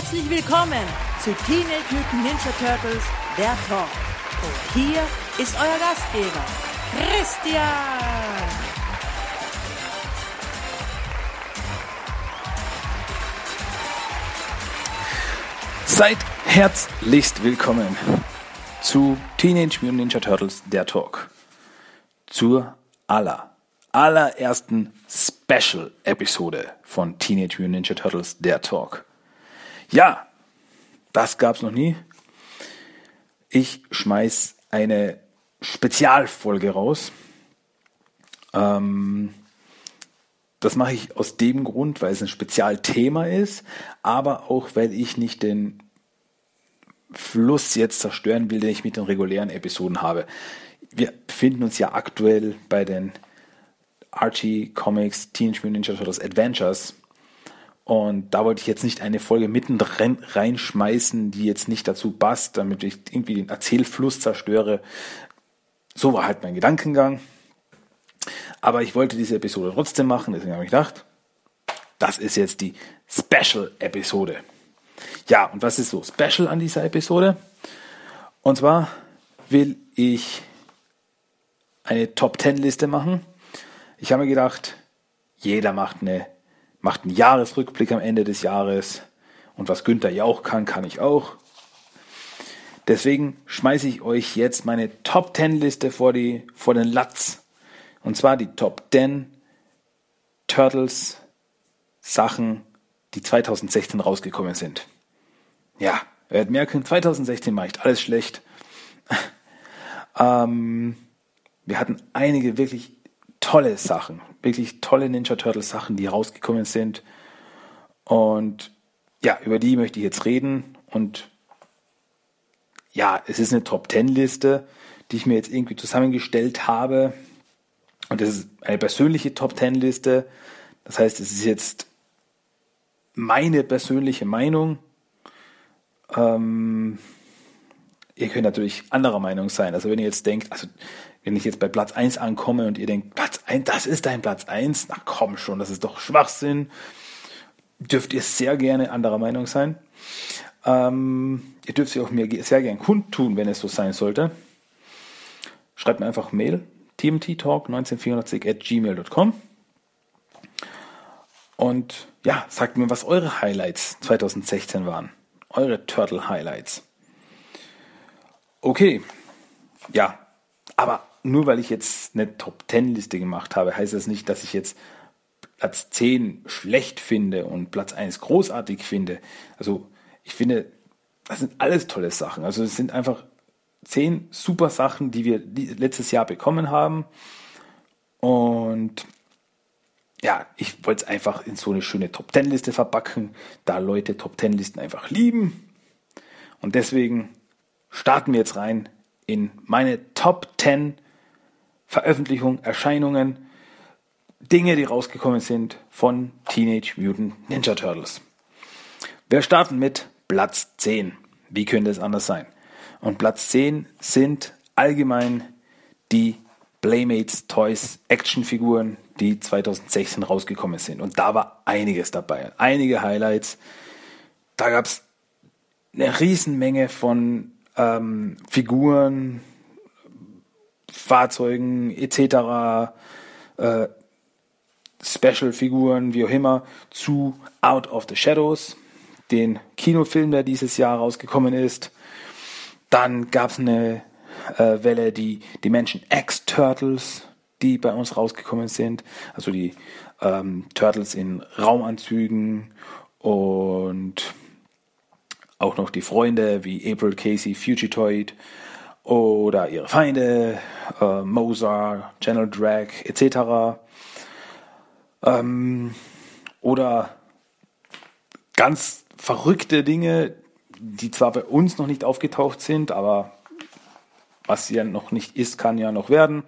Herzlich willkommen zu Teenage Mutant Ninja Turtles, der Talk. Und hier ist euer Gastgeber, Christian. Seid herzlichst willkommen zu Teenage Mutant Ninja Turtles, der Talk. Zur aller, allerersten Special-Episode von Teenage Mutant Ninja Turtles, der Talk. Ja, das gab's noch nie. Ich schmeiß eine Spezialfolge raus. Ähm, das mache ich aus dem Grund, weil es ein Spezialthema ist, aber auch weil ich nicht den Fluss jetzt zerstören will, den ich mit den regulären Episoden habe. Wir befinden uns ja aktuell bei den Archie Comics Teenage Mutant Ninja Turtles Adventures und da wollte ich jetzt nicht eine Folge mitten reinschmeißen, die jetzt nicht dazu passt, damit ich irgendwie den Erzählfluss zerstöre. So war halt mein Gedankengang. Aber ich wollte diese Episode trotzdem machen, deswegen habe ich gedacht, das ist jetzt die Special-Episode. Ja, und was ist so special an dieser Episode? Und zwar will ich eine Top-10-Liste machen. Ich habe mir gedacht, jeder macht eine macht einen Jahresrückblick am Ende des Jahres. Und was Günther ja auch kann, kann ich auch. Deswegen schmeiße ich euch jetzt meine Top 10 Liste vor, die, vor den Latz. Und zwar die Top 10 Turtles Sachen, die 2016 rausgekommen sind. Ja, werdet merken, 2016 mache ich alles schlecht. ähm, wir hatten einige wirklich tolle Sachen, wirklich tolle Ninja Turtles Sachen, die rausgekommen sind. Und ja, über die möchte ich jetzt reden. Und ja, es ist eine Top Ten Liste, die ich mir jetzt irgendwie zusammengestellt habe. Und das ist eine persönliche Top Ten Liste. Das heißt, es ist jetzt meine persönliche Meinung. Ähm, ihr könnt natürlich anderer Meinung sein. Also wenn ihr jetzt denkt, also wenn ich jetzt bei Platz 1 ankomme und ihr denkt, Platz 1, das ist dein Platz 1, na komm schon, das ist doch Schwachsinn, dürft ihr sehr gerne anderer Meinung sein. Ähm, ihr dürft sie auch mir sehr gerne kundtun, wenn es so sein sollte. Schreibt mir einfach Mail, tmttalk1984 at gmail.com und ja, sagt mir, was eure Highlights 2016 waren. Eure Turtle Highlights. Okay, ja, aber nur weil ich jetzt eine Top 10 Liste gemacht habe, heißt das nicht, dass ich jetzt Platz 10 schlecht finde und Platz 1 großartig finde. Also ich finde, das sind alles tolle Sachen. Also es sind einfach 10 super Sachen, die wir letztes Jahr bekommen haben. Und ja, ich wollte es einfach in so eine schöne Top 10 Liste verpacken, da Leute Top 10 Listen einfach lieben. Und deswegen starten wir jetzt rein in meine Top 10 Veröffentlichungen, Erscheinungen, Dinge, die rausgekommen sind von Teenage Mutant Ninja Turtles. Wir starten mit Platz 10. Wie könnte es anders sein? Und Platz 10 sind allgemein die Playmates Toys Actionfiguren, die 2016 rausgekommen sind. Und da war einiges dabei. Einige Highlights. Da gab es eine Riesenmenge von ähm, Figuren, Fahrzeugen etc., äh, Special-Figuren, wie auch immer, zu Out of the Shadows, den Kinofilm, der dieses Jahr rausgekommen ist. Dann gab es eine äh, Welle, die Dimension X Turtles, die bei uns rausgekommen sind. Also die ähm, Turtles in Raumanzügen und auch noch die Freunde wie April Casey, Fugitoid oder ihre Feinde, äh, Mozart, General Drag etc. Ähm, oder ganz verrückte Dinge, die zwar bei uns noch nicht aufgetaucht sind, aber was ja noch nicht ist, kann ja noch werden.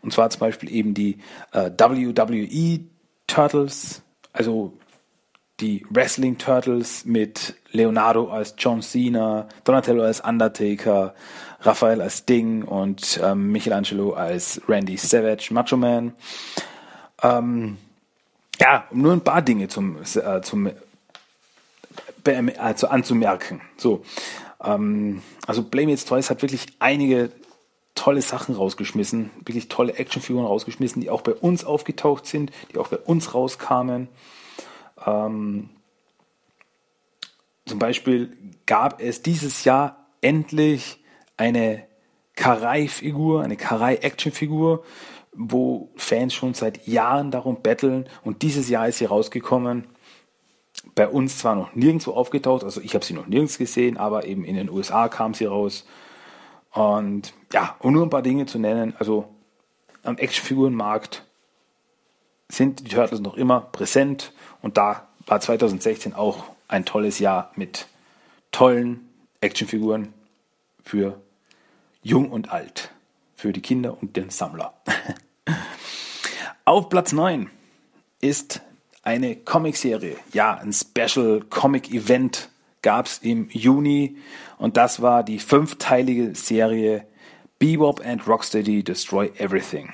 Und zwar zum Beispiel eben die äh, WWE Turtles, also die Wrestling Turtles mit Leonardo als John Cena, Donatello als Undertaker, Raphael als Ding und ähm, Michelangelo als Randy Savage, Macho Man. Ähm, ja, um nur ein paar Dinge zum, äh, zum also anzumerken. So, ähm, also Blame Toys hat wirklich einige tolle Sachen rausgeschmissen, wirklich tolle Actionfiguren rausgeschmissen, die auch bei uns aufgetaucht sind, die auch bei uns rauskamen. Ähm, zum Beispiel gab es dieses Jahr endlich eine Karai-Figur, eine Karai-Action-Figur, wo Fans schon seit Jahren darum betteln und dieses Jahr ist sie rausgekommen. Bei uns zwar noch nirgendwo aufgetaucht, also ich habe sie noch nirgends gesehen, aber eben in den USA kam sie raus. Und ja, um nur ein paar Dinge zu nennen, also am Actionfigurenmarkt sind die Turtles noch immer präsent und da war 2016 auch ein tolles Jahr mit tollen Actionfiguren für jung und alt, für die Kinder und den Sammler. Auf Platz 9 ist eine Comicserie, ja, ein Special Comic Event gab es im Juni und das war die fünfteilige Serie Bebop and Rocksteady Destroy Everything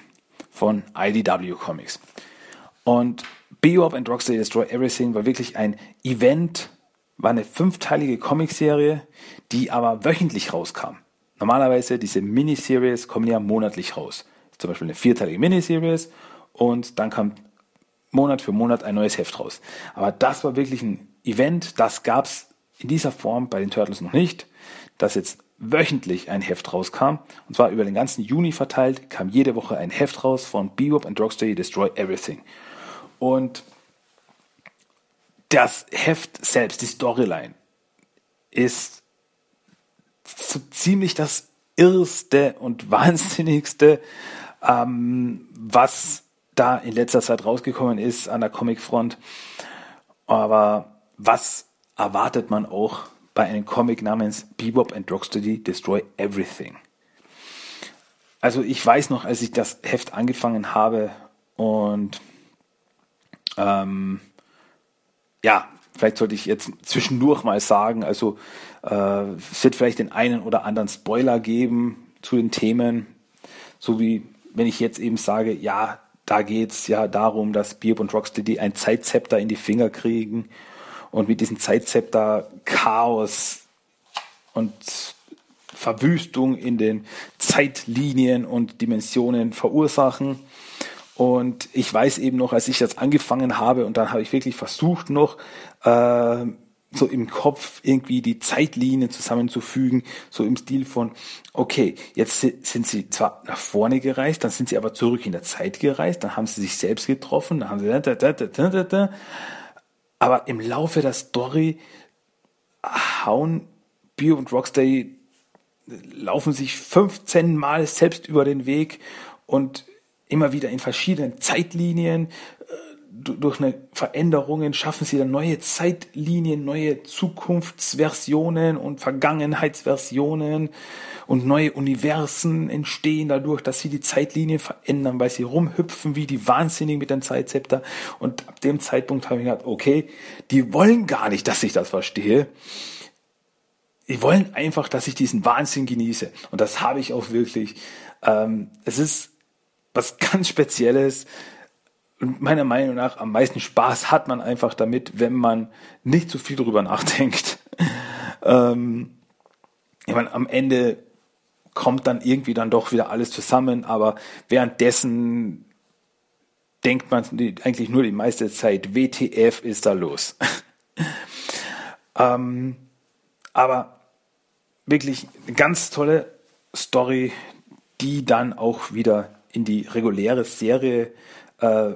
von IDW Comics. Und Bebop and Rocksteady Destroy Everything war wirklich ein Event, war eine fünfteilige Comicserie, die aber wöchentlich rauskam. Normalerweise diese Miniseries kommen ja monatlich raus. Zum Beispiel eine vierteilige Miniseries und dann kam Monat für Monat ein neues Heft raus. Aber das war wirklich ein Event, das gab es in dieser Form bei den Turtles noch nicht, dass jetzt wöchentlich ein Heft rauskam. Und zwar über den ganzen Juni verteilt, kam jede Woche ein Heft raus von Bebop and Rocksteady Destroy Everything. Und das Heft selbst, die Storyline, ist so ziemlich das irrste und wahnsinnigste, ähm, was da in letzter Zeit rausgekommen ist an der Comicfront. Aber was erwartet man auch bei einem Comic namens Bebop and Rocksteady Destroy Everything. Also ich weiß noch, als ich das Heft angefangen habe und ähm, ja, vielleicht sollte ich jetzt zwischendurch mal sagen, also äh, es wird vielleicht den einen oder anderen Spoiler geben zu den Themen, so wie wenn ich jetzt eben sage, ja, da geht es ja darum, dass Bebop und Rocksteady ein Zeitzepter in die Finger kriegen und mit diesem Zeitzepter Chaos und Verwüstung in den Zeitlinien und Dimensionen verursachen. Und ich weiß eben noch, als ich das angefangen habe und dann habe ich wirklich versucht noch äh, so im Kopf irgendwie die Zeitlinien zusammenzufügen, so im Stil von, okay, jetzt sind sie zwar nach vorne gereist, dann sind sie aber zurück in der Zeit gereist, dann haben sie sich selbst getroffen, dann haben sie da, da, da, da, da, da, aber im Laufe der Story hauen Bio und Rocksteady laufen sich 15 Mal selbst über den Weg und immer wieder in verschiedenen Zeitlinien. Äh, durch eine Veränderungen schaffen sie dann neue Zeitlinien, neue Zukunftsversionen und Vergangenheitsversionen und neue Universen entstehen dadurch, dass sie die Zeitlinie verändern, weil sie rumhüpfen wie die Wahnsinnigen mit dem Zeitzepter. Und ab dem Zeitpunkt habe ich gedacht, okay, die wollen gar nicht, dass ich das verstehe. Die wollen einfach, dass ich diesen Wahnsinn genieße. Und das habe ich auch wirklich. Ähm, es ist was ganz Spezielles. Und meiner Meinung nach am meisten Spaß hat man einfach damit, wenn man nicht zu viel darüber nachdenkt. ähm, ich meine, am Ende kommt dann irgendwie dann doch wieder alles zusammen, aber währenddessen denkt man eigentlich nur die meiste Zeit, WTF ist da los. ähm, aber wirklich eine ganz tolle Story, die dann auch wieder in die reguläre Serie äh,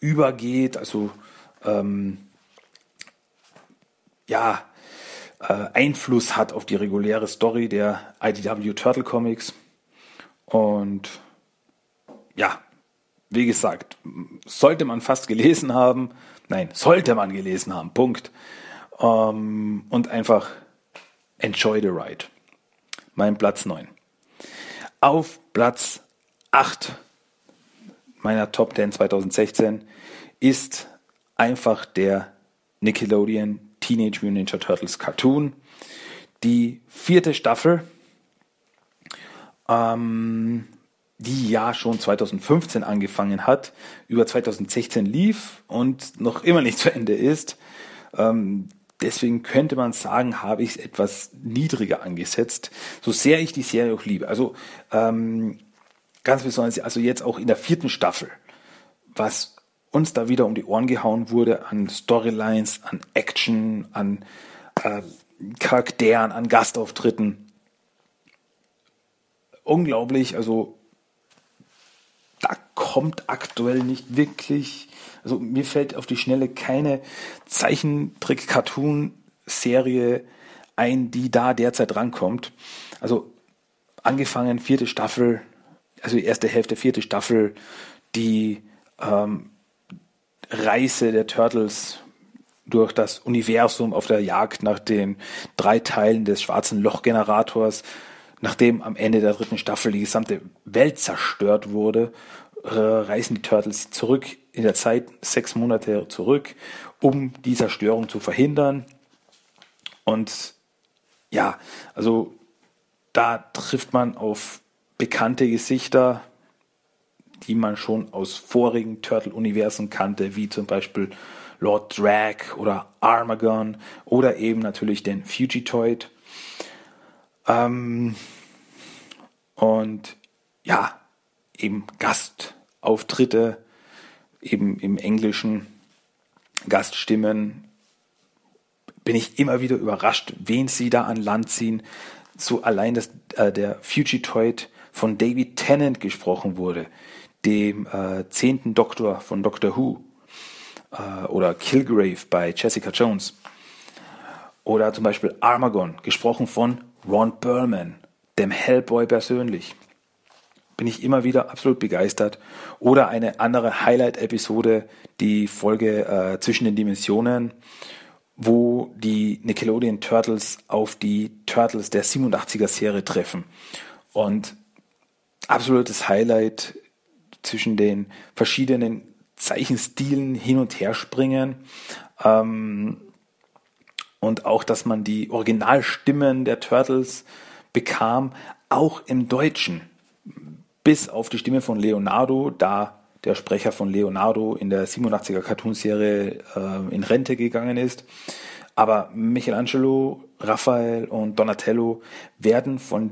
übergeht. Also ähm, ja, äh, Einfluss hat auf die reguläre Story der IDW Turtle Comics. Und ja, wie gesagt, sollte man fast gelesen haben. Nein, sollte man gelesen haben. Punkt. Ähm, und einfach enjoy the ride. Mein Platz 9. Auf Platz 8 meiner Top 10 2016 ist einfach der Nickelodeon Teenage Mutant Ninja Turtles Cartoon. Die vierte Staffel, ähm, die ja schon 2015 angefangen hat, über 2016 lief und noch immer nicht zu Ende ist. Ähm, deswegen könnte man sagen, habe ich es etwas niedriger angesetzt, so sehr ich die Serie auch liebe. Also ähm, ganz besonders, also jetzt auch in der vierten Staffel, was uns da wieder um die Ohren gehauen wurde an Storylines, an Action, an äh, Charakteren, an Gastauftritten. Unglaublich, also da kommt aktuell nicht wirklich, also mir fällt auf die Schnelle keine Zeichentrick-Cartoon-Serie ein, die da derzeit rankommt. Also angefangen vierte Staffel, also die erste Hälfte, vierte Staffel, die ähm, Reise der Turtles durch das Universum auf der Jagd nach den drei Teilen des schwarzen Lochgenerators, nachdem am Ende der dritten Staffel die gesamte Welt zerstört wurde, äh, reisen die Turtles zurück in der Zeit, sechs Monate zurück, um die Zerstörung zu verhindern. Und ja, also da trifft man auf bekannte Gesichter, die man schon aus vorigen Turtle-Universen kannte, wie zum Beispiel Lord Drag oder Armagon oder eben natürlich den Fugitoid. Ähm, und ja, eben Gastauftritte, eben im Englischen Gaststimmen, bin ich immer wieder überrascht, wen sie da an Land ziehen. So allein, dass äh, der Fugitoid von David Tennant gesprochen wurde, dem äh, zehnten Doktor von Doctor Who äh, oder Kilgrave bei Jessica Jones oder zum Beispiel Armagon, gesprochen von Ron Perlman, dem Hellboy persönlich. Bin ich immer wieder absolut begeistert. Oder eine andere Highlight-Episode, die Folge äh, zwischen den Dimensionen, wo die Nickelodeon Turtles auf die Turtles der 87er Serie treffen. Und absolutes Highlight zwischen den verschiedenen Zeichenstilen hin und her springen. Ähm, und auch, dass man die Originalstimmen der Turtles bekam, auch im Deutschen. Bis auf die Stimme von Leonardo, da der Sprecher von Leonardo in der 87er Cartoonserie äh, in Rente gegangen ist. Aber Michelangelo, Raphael und Donatello werden von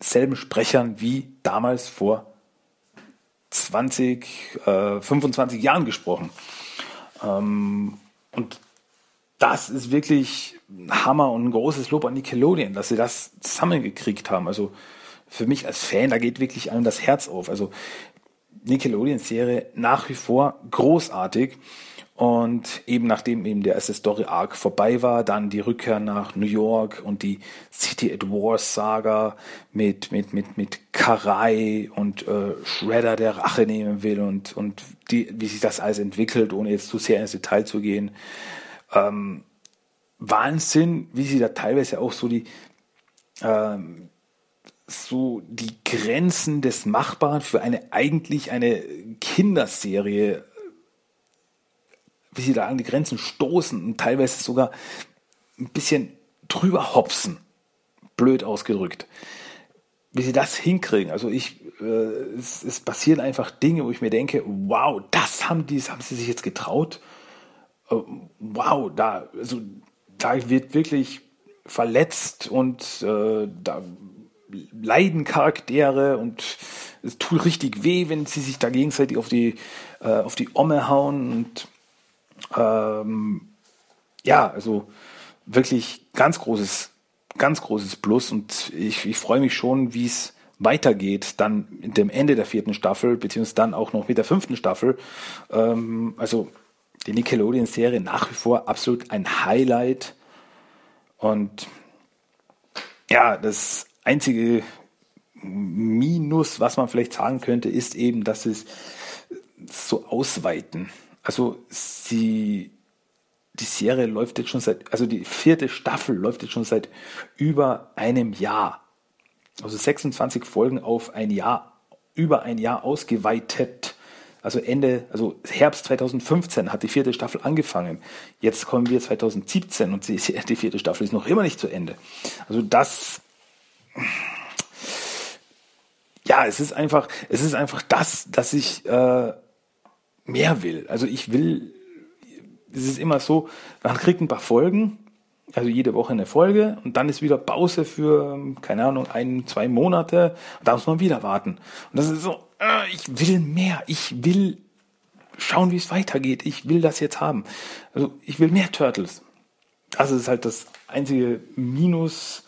denselben Sprechern wie damals vor 20, äh, 25 Jahren gesprochen. Ähm, und das ist wirklich ein Hammer und ein großes Lob an Nickelodeon, dass sie das zusammengekriegt haben. Also für mich als Fan, da geht wirklich einem das Herz auf. Also Nickelodeon-Serie nach wie vor großartig. Und eben nachdem eben der erste Story Arc vorbei war, dann die Rückkehr nach New York und die City at War Saga mit mit mit mit Karai und äh, Shredder, der Rache nehmen will und und die wie sich das alles entwickelt, ohne jetzt zu sehr ins Detail zu gehen. Ähm, Wahnsinn, wie sie da teilweise auch so die ähm, so die Grenzen des Machbaren für eine eigentlich eine Kinderserie wie sie da an die Grenzen stoßen und teilweise sogar ein bisschen drüber hopsen. Blöd ausgedrückt. Wie sie das hinkriegen. Also ich, äh, es, es, passieren einfach Dinge, wo ich mir denke, wow, das haben die, haben sie sich jetzt getraut. Äh, wow, da, also, da wird wirklich verletzt und äh, da leiden Charaktere und es tut richtig weh, wenn sie sich da gegenseitig auf die, äh, auf die Omme hauen und ähm, ja, also wirklich ganz großes, ganz großes Plus und ich, ich freue mich schon, wie es weitergeht, dann mit dem Ende der vierten Staffel, beziehungsweise dann auch noch mit der fünften Staffel. Ähm, also die Nickelodeon-Serie nach wie vor absolut ein Highlight. Und ja, das einzige Minus, was man vielleicht sagen könnte, ist eben, dass es so ausweiten also sie, die Serie läuft jetzt schon seit, also die vierte Staffel läuft jetzt schon seit über einem Jahr. Also 26 Folgen auf ein Jahr, über ein Jahr ausgeweitet. Also Ende, also Herbst 2015 hat die vierte Staffel angefangen. Jetzt kommen wir 2017 und die, vierte Staffel ist noch immer nicht zu Ende. Also das, ja, es ist einfach, es ist einfach das, dass ich äh, mehr will. Also ich will, es ist immer so, man kriegt ein paar Folgen Also jede Woche eine Folge und dann ist wieder Pause für, keine Ahnung, ein, zwei Monate. Und da muss man wieder warten. Und das ist so, äh, ich will mehr. Ich will schauen, wie es weitergeht. Ich will das jetzt haben. Also ich will mehr Turtles. Das ist halt das einzige Minus,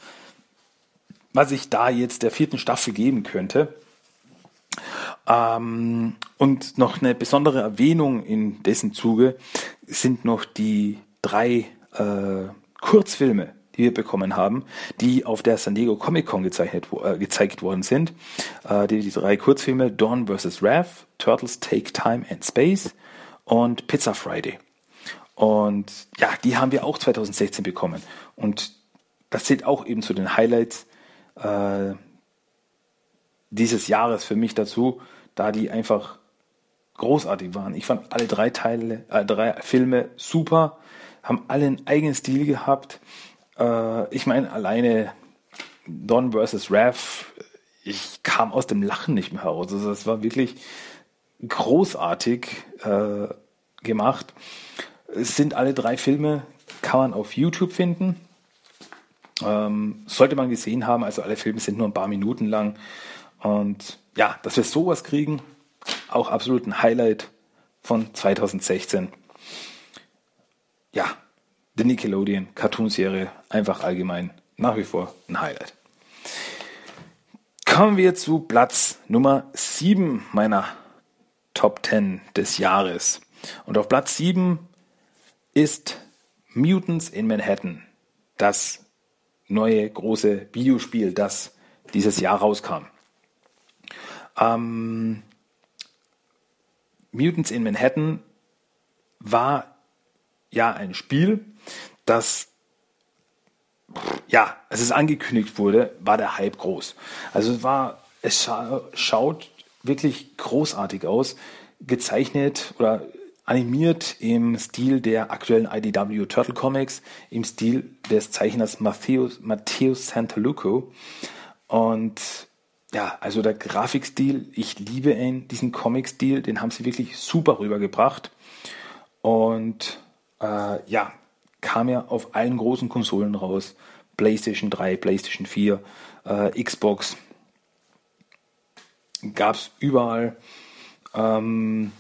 was ich da jetzt der vierten Staffel geben könnte. Ähm, und noch eine besondere Erwähnung in dessen Zuge sind noch die drei äh, Kurzfilme, die wir bekommen haben, die auf der San Diego Comic Con gezeichnet, äh, gezeigt worden sind. Äh, die, die drei Kurzfilme Dawn vs. Wrath, Turtles Take Time and Space und Pizza Friday. Und ja, die haben wir auch 2016 bekommen. Und das zählt auch eben zu den Highlights äh, dieses Jahres für mich dazu, da die einfach großartig waren. Ich fand alle drei Teile, äh, drei Filme super, haben alle einen eigenen Stil gehabt. Äh, ich meine, alleine Don vs. Raph, ich kam aus dem Lachen nicht mehr heraus. Also es war wirklich großartig äh, gemacht. Es sind alle drei Filme, kann man auf YouTube finden. Ähm, sollte man gesehen haben, also alle Filme sind nur ein paar Minuten lang. Und ja, dass wir sowas kriegen, auch absolut ein Highlight von 2016. Ja, die Nickelodeon Cartoonserie, einfach allgemein nach wie vor ein Highlight. Kommen wir zu Platz Nummer 7 meiner Top 10 des Jahres. Und auf Platz 7 ist Mutants in Manhattan, das neue große Videospiel, das dieses Jahr rauskam. Ähm, Mutants in Manhattan war ja ein Spiel, das ja, als es angekündigt wurde, war der Hype groß. Also es war, es scha schaut wirklich großartig aus, gezeichnet oder animiert im Stil der aktuellen IDW Turtle Comics, im Stil des Zeichners Matthäus, Matthäus Santaluco. Und ja, also der Grafikstil, ich liebe ihn, diesen Comic-Stil, den haben sie wirklich super rübergebracht. Und äh, ja, kam ja auf allen großen Konsolen raus. PlayStation 3, PlayStation 4, äh, Xbox. Gab es überall. Ähm,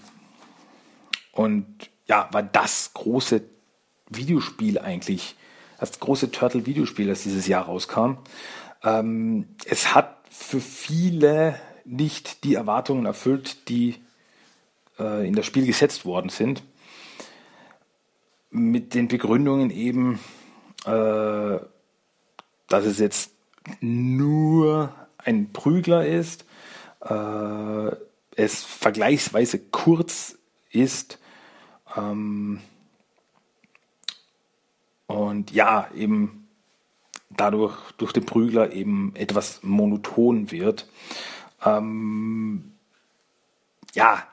und ja, war das große Videospiel eigentlich, das große Turtle-Videospiel, das dieses Jahr rauskam. Ähm, es hat für viele nicht die Erwartungen erfüllt, die äh, in das Spiel gesetzt worden sind. Mit den Begründungen eben, äh, dass es jetzt nur ein Prügler ist, äh, es vergleichsweise kurz ist ähm, und ja, eben dadurch durch den Prügler eben etwas monoton wird. Ähm, ja,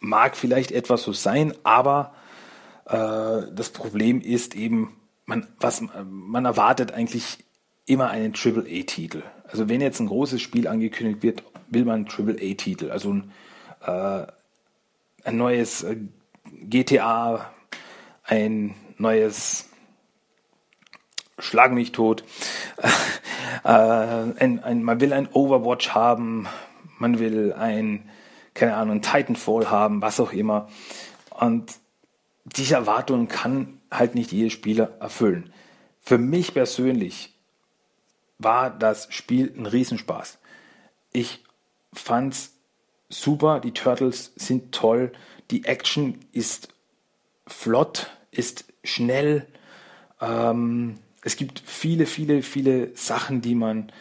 mag vielleicht etwas so sein, aber äh, das Problem ist eben, man, was, man erwartet eigentlich immer einen Triple-A-Titel. Also wenn jetzt ein großes Spiel angekündigt wird, will man einen Triple-A-Titel. Also ein, äh, ein neues äh, GTA, ein neues Schlag mich tot. äh, ein, ein, man will ein Overwatch haben, man will ein, keine Ahnung, Titanfall haben, was auch immer. Und diese Erwartungen kann halt nicht jeder Spieler erfüllen. Für mich persönlich war das Spiel ein Riesenspaß. Ich fand's super, die Turtles sind toll, die Action ist flott, ist schnell, ähm, es gibt viele, viele, viele Sachen, die man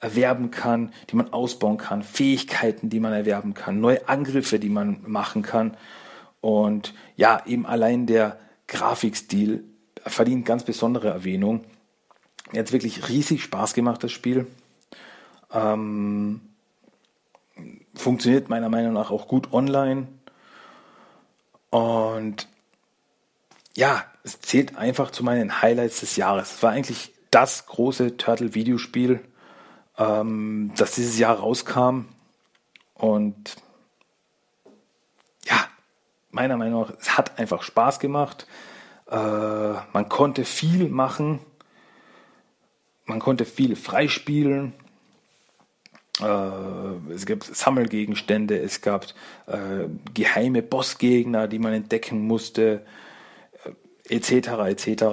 erwerben kann, die man ausbauen kann, Fähigkeiten, die man erwerben kann, neue Angriffe, die man machen kann. Und ja, eben allein der Grafikstil verdient ganz besondere Erwähnung. Hat wirklich riesig Spaß gemacht, das Spiel. Ähm, funktioniert meiner Meinung nach auch gut online. Und ja, es zählt einfach zu meinen Highlights des Jahres. Es war eigentlich das große Turtle-Videospiel, ähm, das dieses Jahr rauskam. Und ja, meiner Meinung nach, es hat einfach Spaß gemacht. Äh, man konnte viel machen. Man konnte viel freispielen. Äh, es gab Sammelgegenstände, es gab äh, geheime Bossgegner, die man entdecken musste, etc. Etc.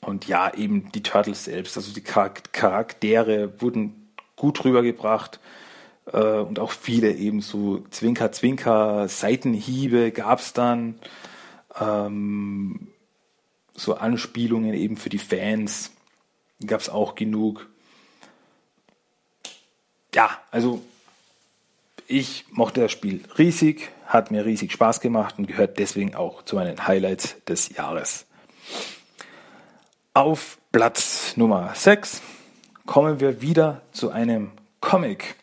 Und ja, eben die Turtles selbst, also die Charaktere wurden gut rübergebracht äh, und auch viele eben so Zwinker-Zwinker, Seitenhiebe gab es dann, ähm, so Anspielungen eben für die Fans gab es auch genug ja, also ich mochte das Spiel riesig, hat mir riesig Spaß gemacht und gehört deswegen auch zu meinen Highlights des Jahres. Auf Platz Nummer 6 kommen wir wieder zu einem Comic.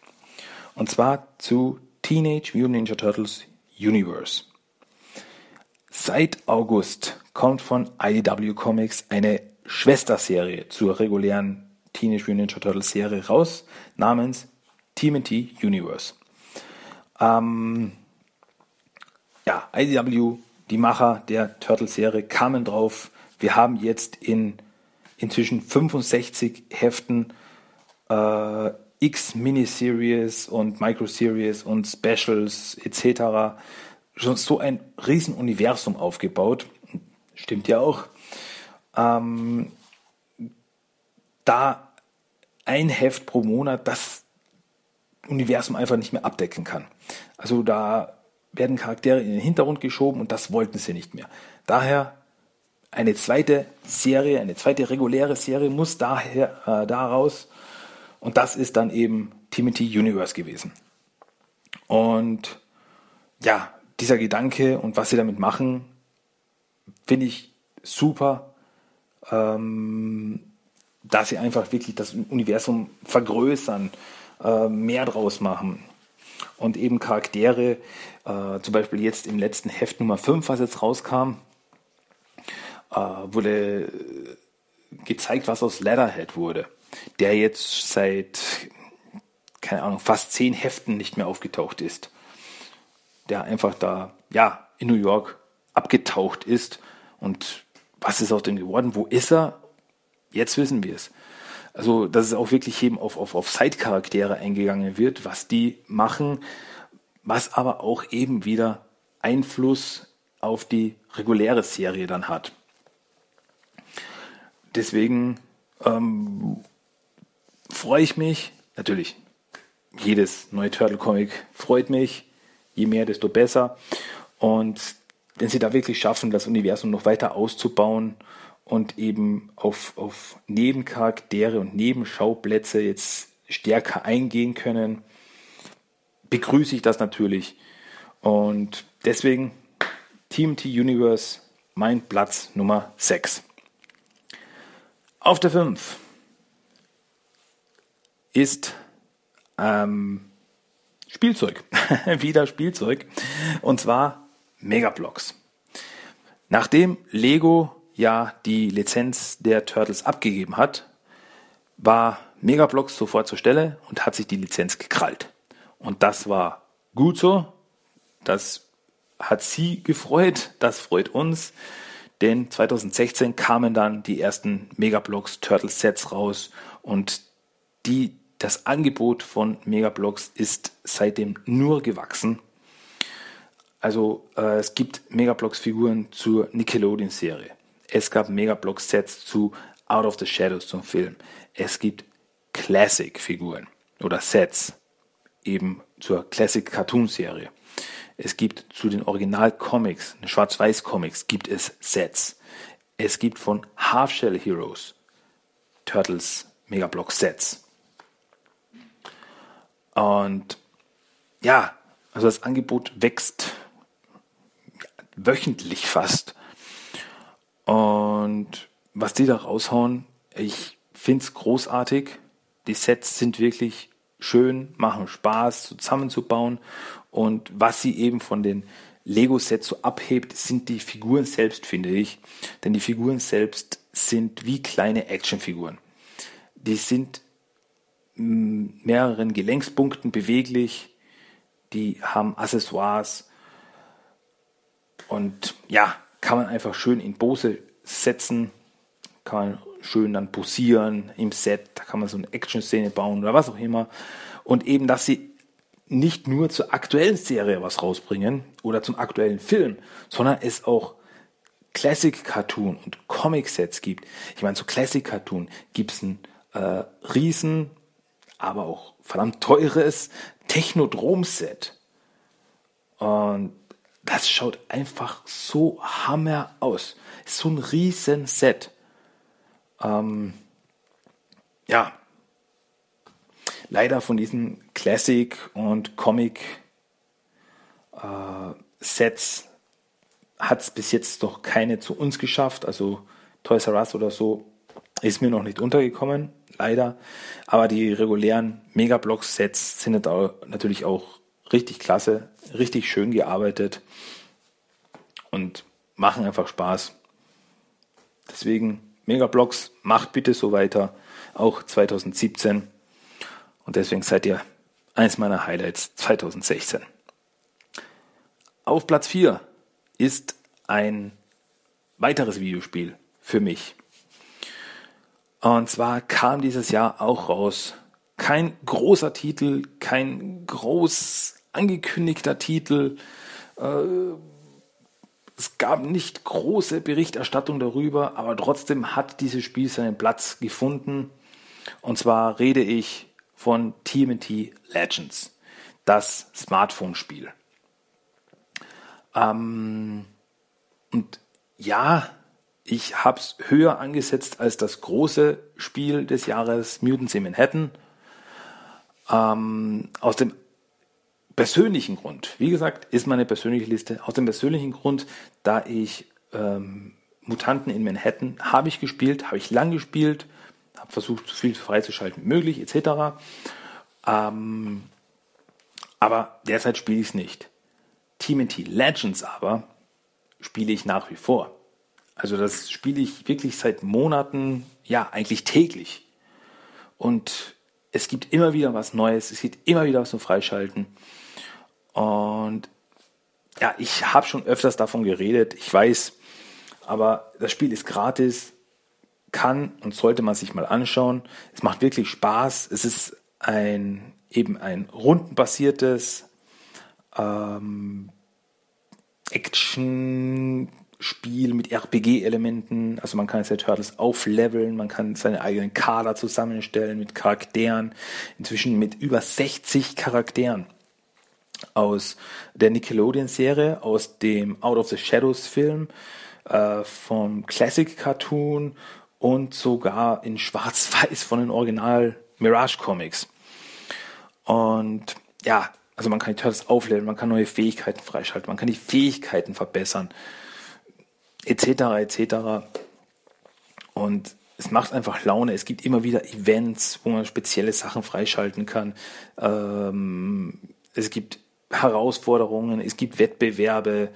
Und zwar zu Teenage Mutant Ninja Turtles Universe. Seit August kommt von IDW Comics eine Schwesterserie zur regulären Teenage Mutant Ninja Turtles Serie raus, namens TMNT Universe. Ähm, ja, IDW, die Macher der Turtle-Serie, kamen drauf. Wir haben jetzt in inzwischen 65 Heften äh, X Miniseries und Microseries und Specials etc. schon so ein Riesenuniversum aufgebaut. Stimmt ja auch. Ähm, da ein Heft pro Monat, das Universum einfach nicht mehr abdecken kann. Also da werden Charaktere in den Hintergrund geschoben und das wollten sie nicht mehr. Daher eine zweite Serie, eine zweite reguläre Serie muss daher äh, daraus und das ist dann eben Timothy Universe gewesen. Und ja, dieser Gedanke und was sie damit machen, finde ich super, ähm, dass sie einfach wirklich das Universum vergrößern äh, mehr draus machen. Und eben Charaktere, äh, zum Beispiel jetzt im letzten Heft Nummer 5, was jetzt rauskam, äh, wurde gezeigt, was aus Leatherhead wurde, der jetzt seit, keine Ahnung, fast zehn Heften nicht mehr aufgetaucht ist. Der einfach da, ja, in New York abgetaucht ist. Und was ist aus dem geworden? Wo ist er? Jetzt wissen wir es. Also, dass es auch wirklich eben auf, auf, auf Side-Charaktere eingegangen wird, was die machen, was aber auch eben wieder Einfluss auf die reguläre Serie dann hat. Deswegen ähm, freue ich mich, natürlich, jedes neue Turtle-Comic freut mich, je mehr, desto besser. Und wenn sie da wirklich schaffen, das Universum noch weiter auszubauen und eben auf, auf Nebencharaktere und Nebenschauplätze jetzt stärker eingehen können, begrüße ich das natürlich. Und deswegen TMT Universe mein Platz Nummer 6. Auf der 5 ist ähm, Spielzeug. Wieder Spielzeug. Und zwar Megablocks. Nachdem Lego ja die Lizenz der Turtles abgegeben hat, war Megablocks sofort zur Stelle und hat sich die Lizenz gekrallt. Und das war gut so. Das hat sie gefreut, das freut uns. Denn 2016 kamen dann die ersten Megablocks Turtles Sets raus und die, das Angebot von Megablocks ist seitdem nur gewachsen. Also äh, es gibt Megablocks Figuren zur Nickelodeon Serie. Es gab Megablock-Sets zu Out of the Shadows zum Film. Es gibt Classic-Figuren oder Sets eben zur Classic-Cartoon-Serie. Es gibt zu den Original-Comics, Schwarz-Weiß-Comics, gibt es Sets. Es gibt von Half-Shell Heroes Turtles Megablock-Sets. Und ja, also das Angebot wächst wöchentlich fast. Und was die da raushauen, ich finde es großartig. Die Sets sind wirklich schön, machen Spaß zusammenzubauen. Und was sie eben von den Lego-Sets so abhebt, sind die Figuren selbst, finde ich. Denn die Figuren selbst sind wie kleine Actionfiguren. Die sind mehreren Gelenkspunkten beweglich, die haben Accessoires und ja, kann man einfach schön in Pose setzen, kann man schön dann posieren im Set, da kann man so eine Action-Szene bauen oder was auch immer. Und eben, dass sie nicht nur zur aktuellen Serie was rausbringen oder zum aktuellen Film, sondern es auch Classic Cartoon und Comic Sets gibt. Ich meine, zu Classic Cartoon gibt es ein äh, riesen, aber auch verdammt teures Technodrom-Set. Und das schaut einfach so hammer aus. So ein riesen Set. Ähm, ja, leider von diesen Classic und Comic äh, Sets hat es bis jetzt noch keine zu uns geschafft. Also Toys R Us oder so ist mir noch nicht untergekommen, leider. Aber die regulären Megablock-Sets sind natürlich auch richtig klasse, richtig schön gearbeitet und machen einfach Spaß. Deswegen Megablocks, macht bitte so weiter, auch 2017. Und deswegen seid ihr eins meiner Highlights 2016. Auf Platz 4 ist ein weiteres Videospiel für mich. Und zwar kam dieses Jahr auch raus. Kein großer Titel, kein groß angekündigter Titel. Äh, es gab nicht große Berichterstattung darüber, aber trotzdem hat dieses Spiel seinen Platz gefunden. Und zwar rede ich von TMT Legends, das Smartphone-Spiel. Ähm, und ja, ich habe es höher angesetzt als das große Spiel des Jahres Mutants in Manhattan. Ähm, aus dem persönlichen Grund, wie gesagt, ist meine persönliche Liste, aus dem persönlichen Grund, da ich ähm, Mutanten in Manhattan habe ich gespielt, habe ich lang gespielt, habe versucht, so viel freizuschalten wie möglich, etc. Ähm, aber derzeit spiele ich es nicht. TMNT Legends aber spiele ich nach wie vor. Also das spiele ich wirklich seit Monaten, ja, eigentlich täglich. Und es gibt immer wieder was Neues, es gibt immer wieder was zum Freischalten. Und ja, ich habe schon öfters davon geredet, ich weiß, aber das Spiel ist gratis, kann und sollte man sich mal anschauen. Es macht wirklich Spaß. Es ist ein eben ein rundenbasiertes ähm, Action-Spiel mit RPG-Elementen. Also man kann seine Turtles aufleveln, man kann seine eigenen Kader zusammenstellen mit Charakteren. Inzwischen mit über 60 Charakteren aus der Nickelodeon-Serie, aus dem Out of the Shadows-Film, äh, vom Classic Cartoon und sogar in Schwarz-Weiß von den Original Mirage Comics. Und ja, also man kann die Turtles aufleveln, man kann neue Fähigkeiten freischalten, man kann die Fähigkeiten verbessern, etc. etc. Und es macht einfach Laune. Es gibt immer wieder Events, wo man spezielle Sachen freischalten kann. Ähm, es gibt Herausforderungen, es gibt Wettbewerbe,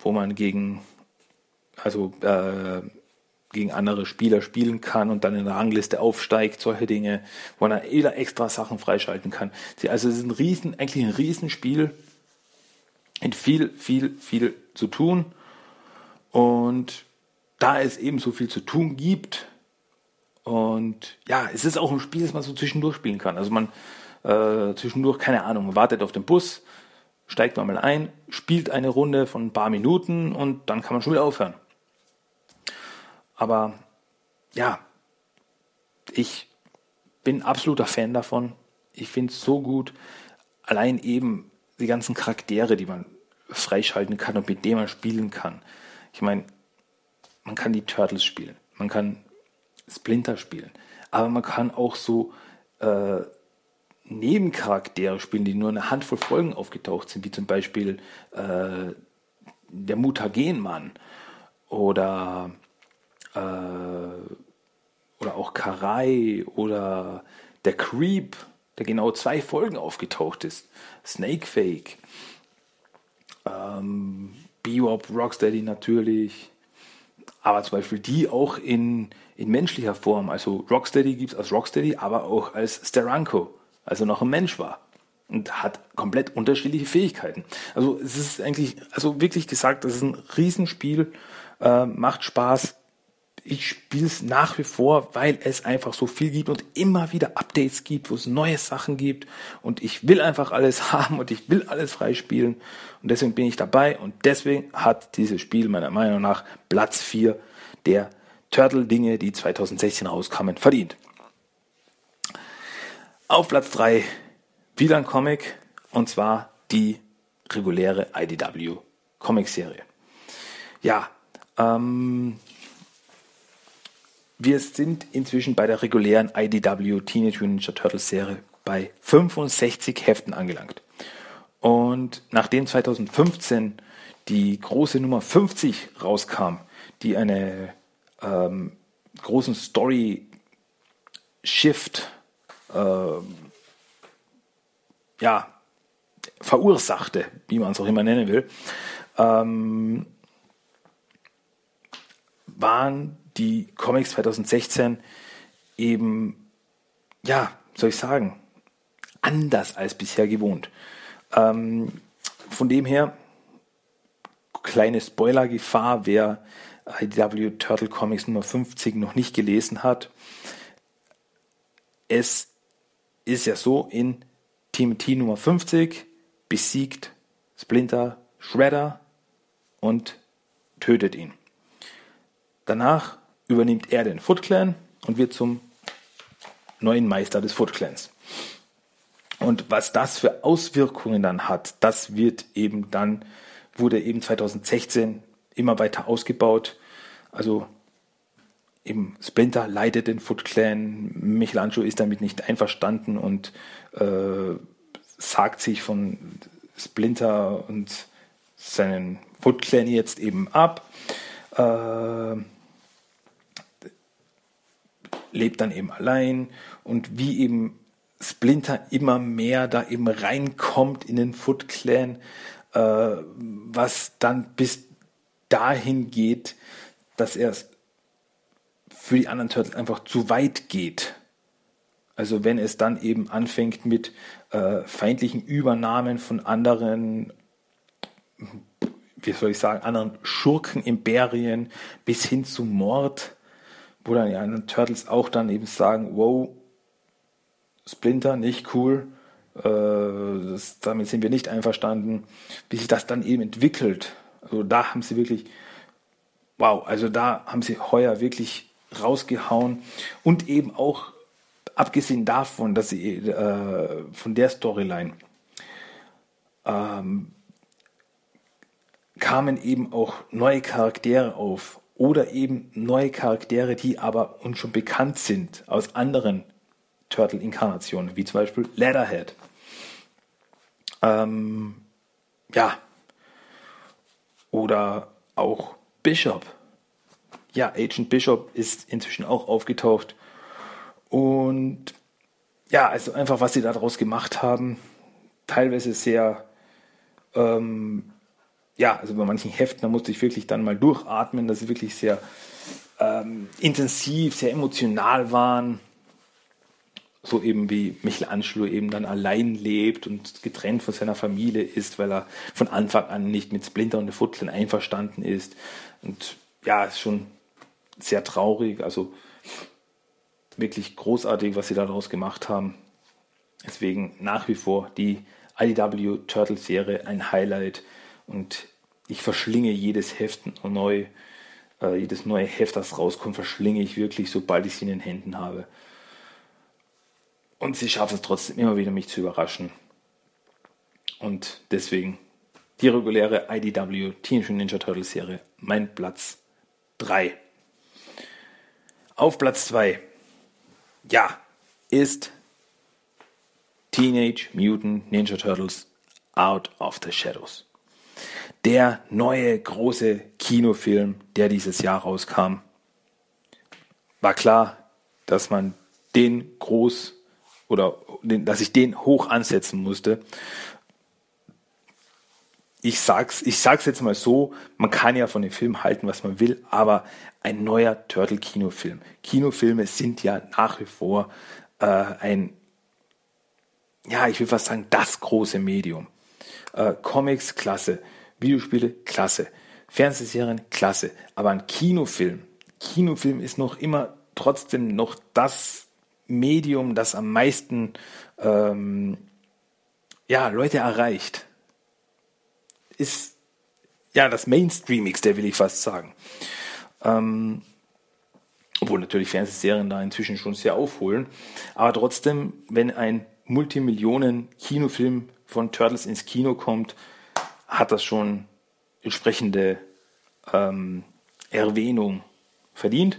wo man gegen, also äh, gegen andere Spieler spielen kann und dann in der Rangliste aufsteigt, solche Dinge, wo man jeder extra Sachen freischalten kann. Also es ist ein riesen, eigentlich ein Riesenspiel, mit viel, viel, viel zu tun. Und da es eben so viel zu tun gibt, und ja, es ist auch ein Spiel, das man so zwischendurch spielen kann. Also man äh, zwischendurch, keine Ahnung, man wartet auf den Bus, steigt man mal ein, spielt eine Runde von ein paar Minuten und dann kann man schon wieder aufhören. Aber ja, ich bin absoluter Fan davon. Ich finde es so gut. Allein eben die ganzen Charaktere, die man freischalten kann und mit denen man spielen kann. Ich meine, man kann die Turtles spielen, man kann Splinter spielen, aber man kann auch so äh, Nebencharaktere spielen, die nur eine Handvoll Folgen aufgetaucht sind, wie zum Beispiel äh, der Mutagenmann oder äh, oder auch Karai oder der Creep, der genau zwei Folgen aufgetaucht ist, Snakefake, ähm, Bebop, Rocksteady natürlich, aber zum Beispiel die auch in, in menschlicher Form, also Rocksteady gibt es als Rocksteady, aber auch als Steranko also noch ein Mensch war. und hat komplett unterschiedliche Fähigkeiten. Also es ist eigentlich, also wirklich gesagt, das ist ein Riesenspiel, äh, macht Spaß. Ich spiele es nach wie vor, weil es einfach so viel gibt und immer wieder Updates gibt, wo es neue Sachen gibt und ich will einfach alles haben und ich will alles freispielen und deswegen bin ich dabei und deswegen hat dieses Spiel meiner Meinung nach Platz 4 der Turtle-Dinge, die 2016 rauskamen, verdient. Auf Platz 3 wieder ein Comic und zwar die reguläre IDW Comic-Serie. Ja, ähm, wir sind inzwischen bei der regulären IDW Teenage Mutant Ninja Turtles Serie bei 65 Heften angelangt. Und nachdem 2015 die große Nummer 50 rauskam, die eine ähm, großen Story Shift äh, ja, verursachte, wie man es auch immer nennen will, ähm, waren die Comics 2016 eben, ja, soll ich sagen, anders als bisher gewohnt. Ähm, von dem her, kleine Spoiler-Gefahr, wer IDW Turtle Comics Nummer 50 noch nicht gelesen hat. Es ist ja so, in Team T Nummer 50 besiegt Splinter Shredder und tötet ihn. Danach übernimmt er den Foot Clan und wird zum neuen Meister des Foot Clans. Und was das für Auswirkungen dann hat, das wird eben dann, wurde eben 2016 immer weiter ausgebaut. Also eben Splinter leitet den Foot Clan, Michelangelo ist damit nicht einverstanden und äh, sagt sich von Splinter und seinen Foot Clan jetzt eben ab. Äh, lebt dann eben allein und wie eben Splinter immer mehr da eben reinkommt in den Foot Clan, äh, was dann bis dahin geht, dass er für die anderen Turtles einfach zu weit geht. Also wenn es dann eben anfängt mit äh, feindlichen Übernahmen von anderen, wie soll ich sagen, anderen Schurkenimperien bis hin zum Mord, wo dann die anderen Turtles auch dann eben sagen, wow, Splinter, nicht cool, äh, das, damit sind wir nicht einverstanden, wie sich das dann eben entwickelt. Also da haben sie wirklich, wow, also da haben sie heuer wirklich rausgehauen. Und eben auch abgesehen davon, dass sie äh, von der Storyline ähm, kamen eben auch neue Charaktere auf oder eben neue Charaktere, die aber uns schon bekannt sind aus anderen Turtle-Inkarnationen, wie zum Beispiel Leatherhead. Ähm, ja. Oder auch Bishop. Ja, Agent Bishop ist inzwischen auch aufgetaucht. Und ja, also einfach, was sie daraus gemacht haben, teilweise sehr, ähm, ja, also bei manchen Heften, da musste ich wirklich dann mal durchatmen, dass sie wirklich sehr ähm, intensiv, sehr emotional waren so eben wie Michelangelo eben dann allein lebt und getrennt von seiner Familie ist, weil er von Anfang an nicht mit Splinter und Foot einverstanden ist. Und ja, ist schon sehr traurig, also wirklich großartig, was sie daraus gemacht haben. Deswegen nach wie vor die IDW Turtle Serie ein Highlight und ich verschlinge jedes Heft neu, äh, jedes neue Heft, das rauskommt, verschlinge ich wirklich, sobald ich sie in den Händen habe. Und sie schaffen es trotzdem immer wieder, mich zu überraschen. Und deswegen die reguläre IDW Teenage Ninja Turtles Serie, mein Platz 3. Auf Platz 2, ja, ist Teenage Mutant Ninja Turtles Out of the Shadows. Der neue große Kinofilm, der dieses Jahr rauskam. War klar, dass man den groß oder den, dass ich den hoch ansetzen musste. Ich sag's, ich sag's jetzt mal so, man kann ja von dem Film halten, was man will, aber ein neuer Turtle-Kinofilm. Kinofilme sind ja nach wie vor äh, ein ja, ich will fast sagen, das große Medium. Äh, Comics, klasse. Videospiele, klasse. Fernsehserien, klasse. Aber ein Kinofilm, Kinofilm ist noch immer trotzdem noch das Medium, das am meisten ähm, ja, Leute erreicht. Ist ja das Mainstreamigste, will ich fast sagen. Ähm, obwohl natürlich Fernsehserien da inzwischen schon sehr aufholen. Aber trotzdem, wenn ein Multimillionen-Kinofilm von Turtles ins Kino kommt, hat das schon entsprechende ähm, Erwähnung verdient.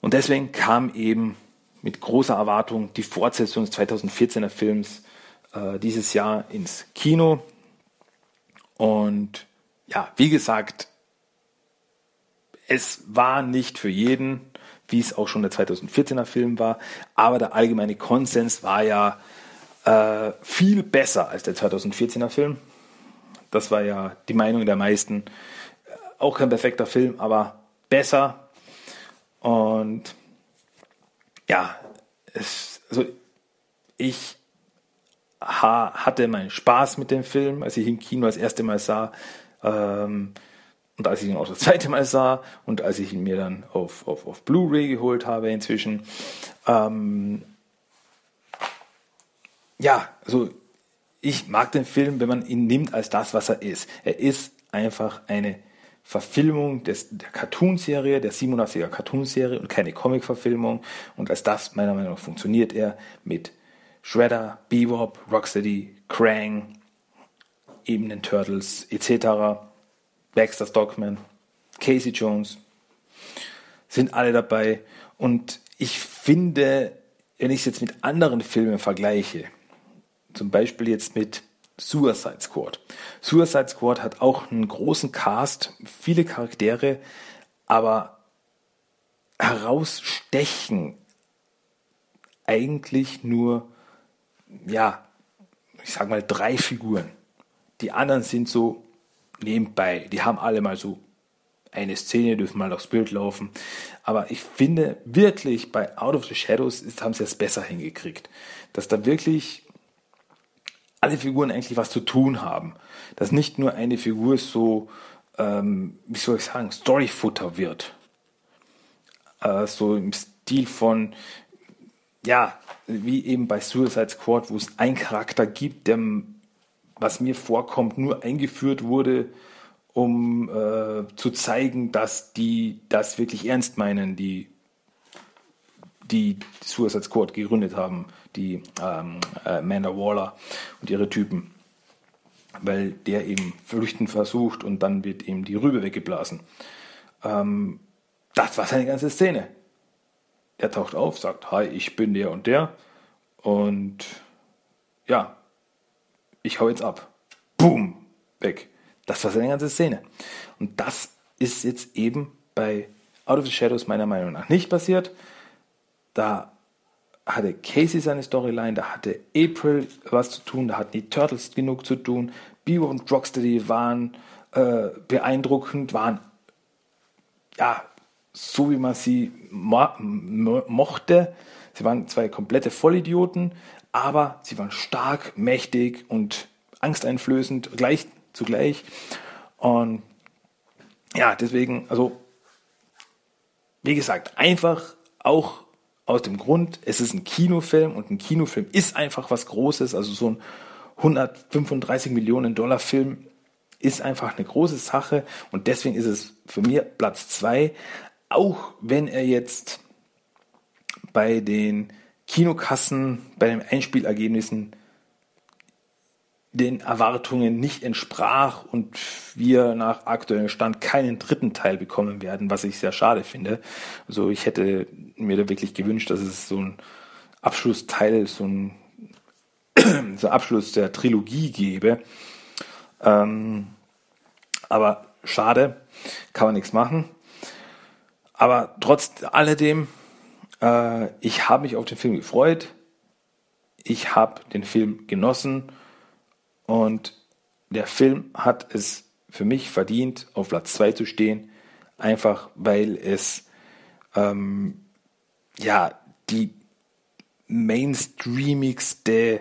Und deswegen kam eben mit großer Erwartung die Fortsetzung des 2014er Films äh, dieses Jahr ins Kino. Und ja, wie gesagt, es war nicht für jeden, wie es auch schon der 2014er Film war, aber der allgemeine Konsens war ja äh, viel besser als der 2014er Film. Das war ja die Meinung der meisten. Auch kein perfekter Film, aber besser. Und ja, es, also ich ha, hatte meinen Spaß mit dem Film, als ich ihn im Kino das erste Mal sah. Ähm, und als ich ihn auch das zweite Mal sah und als ich ihn mir dann auf, auf, auf Blu-ray geholt habe inzwischen. Ähm, ja, also ich mag den Film, wenn man ihn nimmt als das, was er ist. Er ist einfach eine Verfilmung des, der Cartoonserie, der 87er Cartoonserie und keine Comic-Verfilmung. Und als das, meiner Meinung nach, funktioniert er mit Shredder, Bebop, Rocksteady, Krang, eben den Turtles etc. Baxter Stockman, Casey Jones sind alle dabei. Und ich finde, wenn ich es jetzt mit anderen Filmen vergleiche, zum Beispiel jetzt mit Suicide Squad. Suicide Squad hat auch einen großen Cast, viele Charaktere, aber herausstechen eigentlich nur, ja, ich sag mal drei Figuren. Die anderen sind so nebenbei. Die haben alle mal so eine Szene, dürfen mal aufs Bild laufen. Aber ich finde wirklich bei Out of the Shadows ist, haben sie es besser hingekriegt. Dass da wirklich alle Figuren eigentlich was zu tun haben. Dass nicht nur eine Figur so, ähm, wie soll ich sagen, Storyfutter wird. Äh, so im Stil von, ja, wie eben bei Suicide Squad, wo es einen Charakter gibt, der, was mir vorkommt, nur eingeführt wurde, um äh, zu zeigen, dass die das wirklich ernst meinen, die die Suicide Squad gegründet haben, die ähm, äh, Amanda Waller und ihre Typen, weil der eben flüchten versucht und dann wird ihm die Rübe weggeblasen. Ähm, das war seine ganze Szene. Er taucht auf, sagt, hi, ich bin der und der und ja, ich hau jetzt ab. Boom, weg. Das war seine ganze Szene. Und das ist jetzt eben bei Out of the Shadows meiner Meinung nach nicht passiert. Da hatte Casey seine Storyline, da hatte April was zu tun, da hatten die Turtles genug zu tun. Bio und Rocksteady waren äh, beeindruckend, waren ja so wie man sie mo mochte. Sie waren zwei komplette Vollidioten, aber sie waren stark, mächtig und angsteinflößend gleich zugleich. Und ja, deswegen, also wie gesagt, einfach auch aus dem Grund, es ist ein Kinofilm und ein Kinofilm ist einfach was Großes. Also so ein 135 Millionen Dollar Film ist einfach eine große Sache und deswegen ist es für mich Platz zwei, auch wenn er jetzt bei den Kinokassen, bei den Einspielergebnissen den Erwartungen nicht entsprach und wir nach aktuellem Stand keinen dritten Teil bekommen werden, was ich sehr schade finde. Also ich hätte mir da wirklich gewünscht, dass es so ein Abschlussteil, so ein, so ein Abschluss der Trilogie gäbe. Ähm, aber schade, kann man nichts machen. Aber trotz alledem, äh, ich habe mich auf den Film gefreut. Ich habe den Film genossen und der Film hat es für mich verdient, auf Platz 2 zu stehen, einfach weil es ähm, ja die mainstreamigste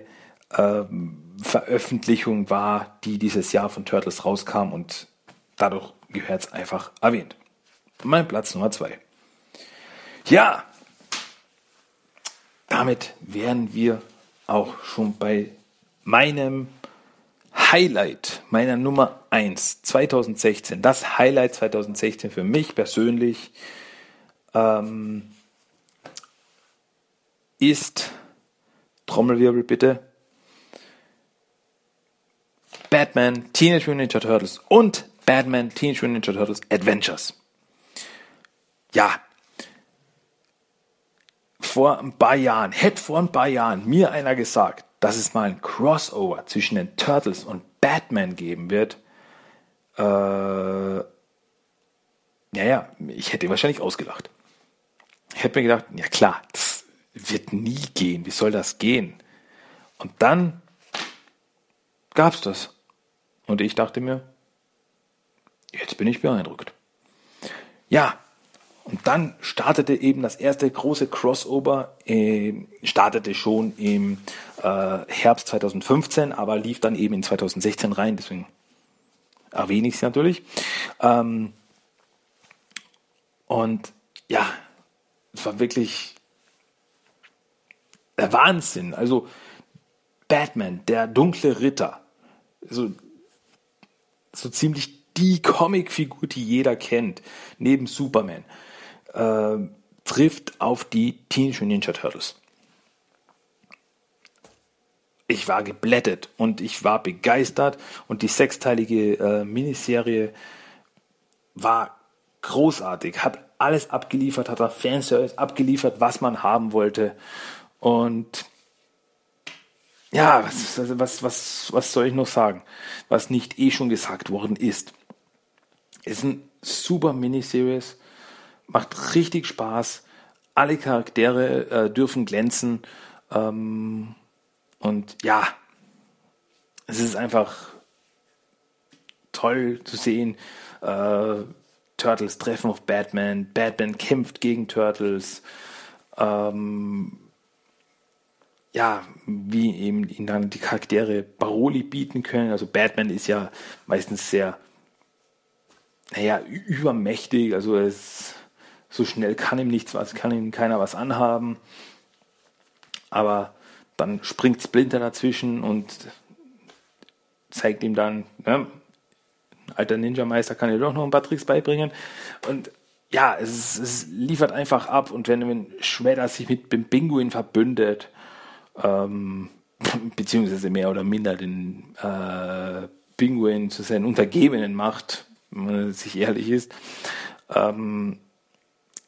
ähm, Veröffentlichung war, die dieses Jahr von Turtles rauskam und dadurch gehört es einfach erwähnt. Mein Platz Nummer zwei. Ja, damit wären wir auch schon bei meinem Highlight, meiner Nummer 1 2016. Das Highlight 2016 für mich persönlich ähm, ist, Trommelwirbel bitte, Batman, Teenage Mutant Ninja Turtles und Batman, Teenage Mutant Ninja Turtles Adventures. Ja, vor ein paar Jahren, hätte vor ein paar Jahren mir einer gesagt, dass es mal ein Crossover zwischen den Turtles und Batman geben wird, äh, naja, ich hätte wahrscheinlich ausgelacht. Ich hätte mir gedacht, ja klar, das wird nie gehen. Wie soll das gehen? Und dann gab's das. Und ich dachte mir, jetzt bin ich beeindruckt. Ja, und dann startete eben das erste große Crossover, äh, startete schon im äh, Herbst 2015, aber lief dann eben in 2016 rein, deswegen erwähne ich es natürlich. Ähm, und ja, es war wirklich der Wahnsinn. Also Batman, der dunkle Ritter, so, so ziemlich die Comicfigur, die jeder kennt, neben Superman äh, trifft auf die Teenage Ninja Turtles. Ich war geblättet und ich war begeistert und die sechsteilige äh, Miniserie war großartig, hat alles abgeliefert, hat da Fanservice abgeliefert, was man haben wollte und ja, was, was, was, was soll ich noch sagen, was nicht eh schon gesagt worden ist. Es ist ein super Miniseries macht richtig Spaß. Alle Charaktere äh, dürfen glänzen. Ähm, und ja, es ist einfach toll zu sehen. Äh, Turtles treffen auf Batman. Batman kämpft gegen Turtles. Ähm, ja, wie eben ihnen dann die Charaktere Paroli bieten können. Also Batman ist ja meistens sehr, naja, übermächtig. Also es so schnell kann ihm nichts was, kann ihm keiner was anhaben. Aber dann springt Splinter dazwischen und zeigt ihm dann, ne, alter Ninja-Meister kann dir doch noch ein paar Tricks beibringen. Und ja, es, es liefert einfach ab. Und wenn, wenn Shredder sich mit dem Pinguin verbündet, ähm, beziehungsweise mehr oder minder den äh, Pinguin zu seinen Untergebenen macht, wenn man sich ehrlich ist, ähm,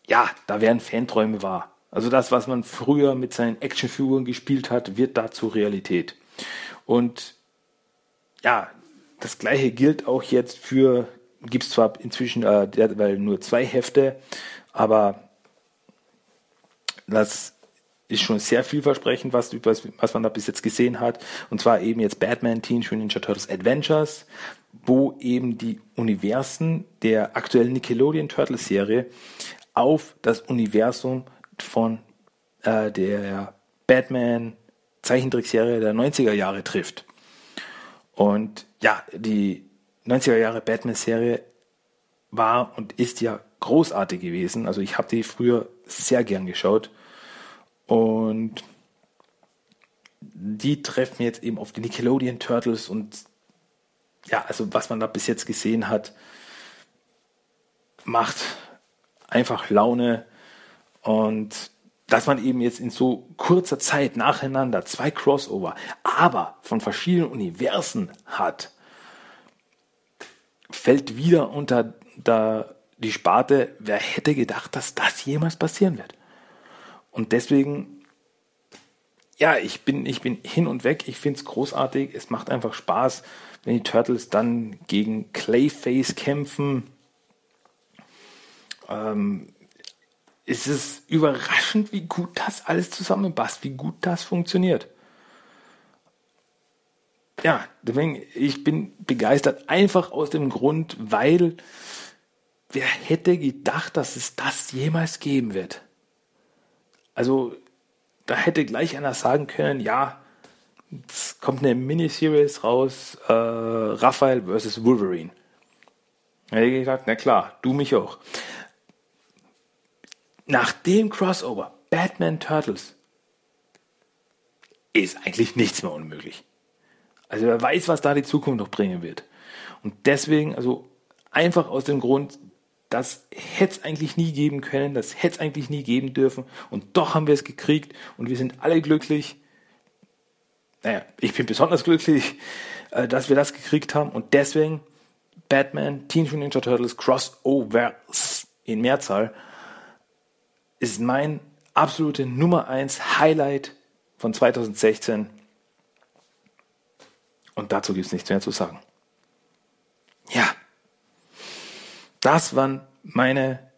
ja, da werden Fanträume wahr. Also das, was man früher mit seinen Actionfiguren gespielt hat, wird dazu Realität. Und ja, das gleiche gilt auch jetzt für, gibt es zwar inzwischen äh, weil nur zwei Hefte, aber das ist schon sehr vielversprechend, was, was, was man da bis jetzt gesehen hat. Und zwar eben jetzt Batman Teenage Mutant Ninja Turtles Adventures, wo eben die Universen der aktuellen Nickelodeon Turtles Serie auf das Universum von äh, der Batman Zeichentrickserie der 90er Jahre trifft. Und ja, die 90er Jahre Batman-Serie war und ist ja großartig gewesen. Also ich habe die früher sehr gern geschaut. Und die treffen jetzt eben auf die Nickelodeon Turtles und ja, also was man da bis jetzt gesehen hat, macht einfach Laune und dass man eben jetzt in so kurzer Zeit nacheinander zwei Crossover, aber von verschiedenen Universen hat, fällt wieder unter da die Sparte, wer hätte gedacht, dass das jemals passieren wird. Und deswegen, ja, ich bin, ich bin hin und weg, ich finde es großartig, es macht einfach Spaß, wenn die Turtles dann gegen Clayface kämpfen. Ähm, ist es überraschend, wie gut das alles zusammenpasst, wie gut das funktioniert. Ja, deswegen, ich bin begeistert, einfach aus dem Grund, weil wer hätte gedacht, dass es das jemals geben wird? Also, da hätte gleich einer sagen können, ja, es kommt eine Miniseries raus, äh, Raphael vs. Wolverine. Da hätte ich gesagt, na klar, du mich auch. Nach dem Crossover, Batman Turtles, ist eigentlich nichts mehr unmöglich. Also wer weiß, was da die Zukunft noch bringen wird. Und deswegen, also einfach aus dem Grund, das hätte es eigentlich nie geben können, das hätte es eigentlich nie geben dürfen. Und doch haben wir es gekriegt und wir sind alle glücklich. Naja, ich bin besonders glücklich, äh, dass wir das gekriegt haben. Und deswegen Batman, Teenage Mutant Ninja Turtles, Crossovers in Mehrzahl ist mein absolute Nummer 1 Highlight von 2016. Und dazu gibt es nichts mehr zu sagen. Ja, das waren meine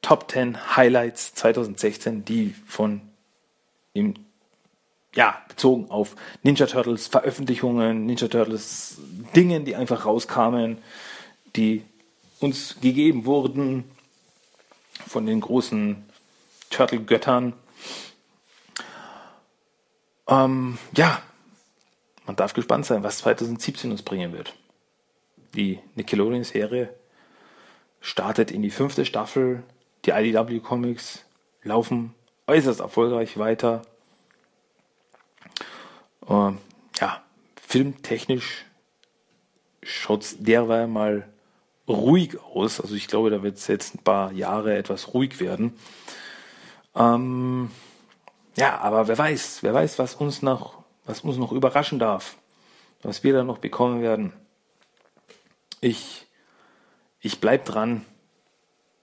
Top 10 Highlights 2016, die von im ja, bezogen auf Ninja Turtles Veröffentlichungen, Ninja Turtles Dingen, die einfach rauskamen, die uns gegeben wurden von den großen Turtle-Göttern. Ähm, ja, man darf gespannt sein, was 2017 uns bringen wird. Die Nickelodeon-Serie startet in die fünfte Staffel. Die IDW Comics laufen äußerst erfolgreich weiter. Äh, ja, filmtechnisch schaut es derweil mal ruhig aus. Also ich glaube, da wird es jetzt ein paar Jahre etwas ruhig werden. Ähm, ja, aber wer weiß, wer weiß, was uns noch, was uns noch überraschen darf, was wir da noch bekommen werden. Ich, ich bleib dran.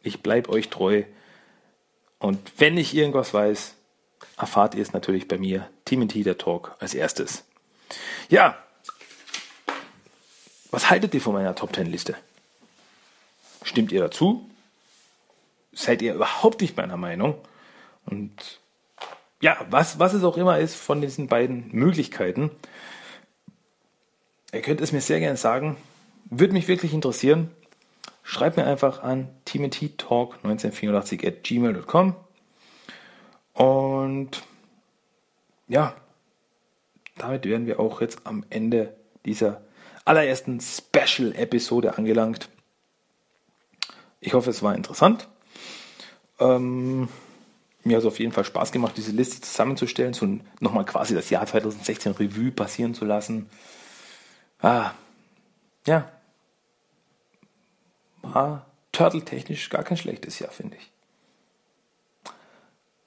Ich bleib euch treu. Und wenn ich irgendwas weiß, erfahrt ihr es natürlich bei mir, Team der Talk als erstes. Ja, was haltet ihr von meiner Top 10 Liste? Stimmt ihr dazu? Seid ihr überhaupt nicht meiner Meinung? Und ja, was, was es auch immer ist von diesen beiden Möglichkeiten, ihr könnt es mir sehr gerne sagen. Würde mich wirklich interessieren. Schreibt mir einfach an timothytalk1984 at gmail.com. Und ja, damit werden wir auch jetzt am Ende dieser allerersten Special-Episode angelangt. Ich hoffe, es war interessant. Ähm, mir hat es auf jeden Fall Spaß gemacht, diese Liste zusammenzustellen, so nochmal quasi das Jahr 2016 Revue passieren zu lassen. Ah, ja. War turtle-technisch gar kein schlechtes Jahr, finde ich.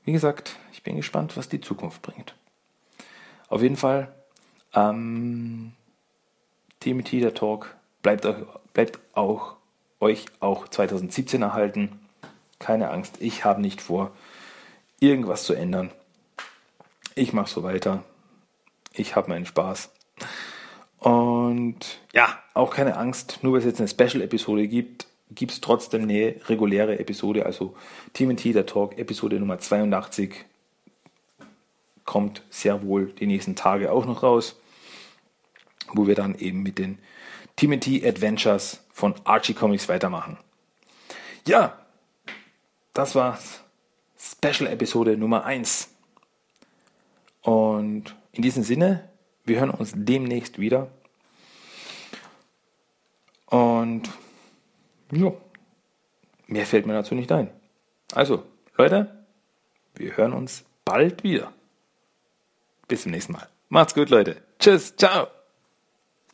Wie gesagt, ich bin gespannt, was die Zukunft bringt. Auf jeden Fall, ähm, TMT, der Talk, bleibt, bleibt auch euch auch 2017 erhalten. Keine Angst, ich habe nicht vor, irgendwas zu ändern. Ich mache so weiter. Ich habe meinen Spaß. Und ja, auch keine Angst, nur weil es jetzt eine Special-Episode gibt, gibt es trotzdem eine reguläre Episode. Also TMT, der Talk, Episode Nummer 82, kommt sehr wohl die nächsten Tage auch noch raus, wo wir dann eben mit den TMT Adventures von Archie Comics weitermachen. Ja, das war's. Special Episode Nummer 1. Und in diesem Sinne, wir hören uns demnächst wieder. Und ja, mehr fällt mir dazu nicht ein. Also, Leute, wir hören uns bald wieder. Bis zum nächsten Mal. Macht's gut, Leute. Tschüss, ciao.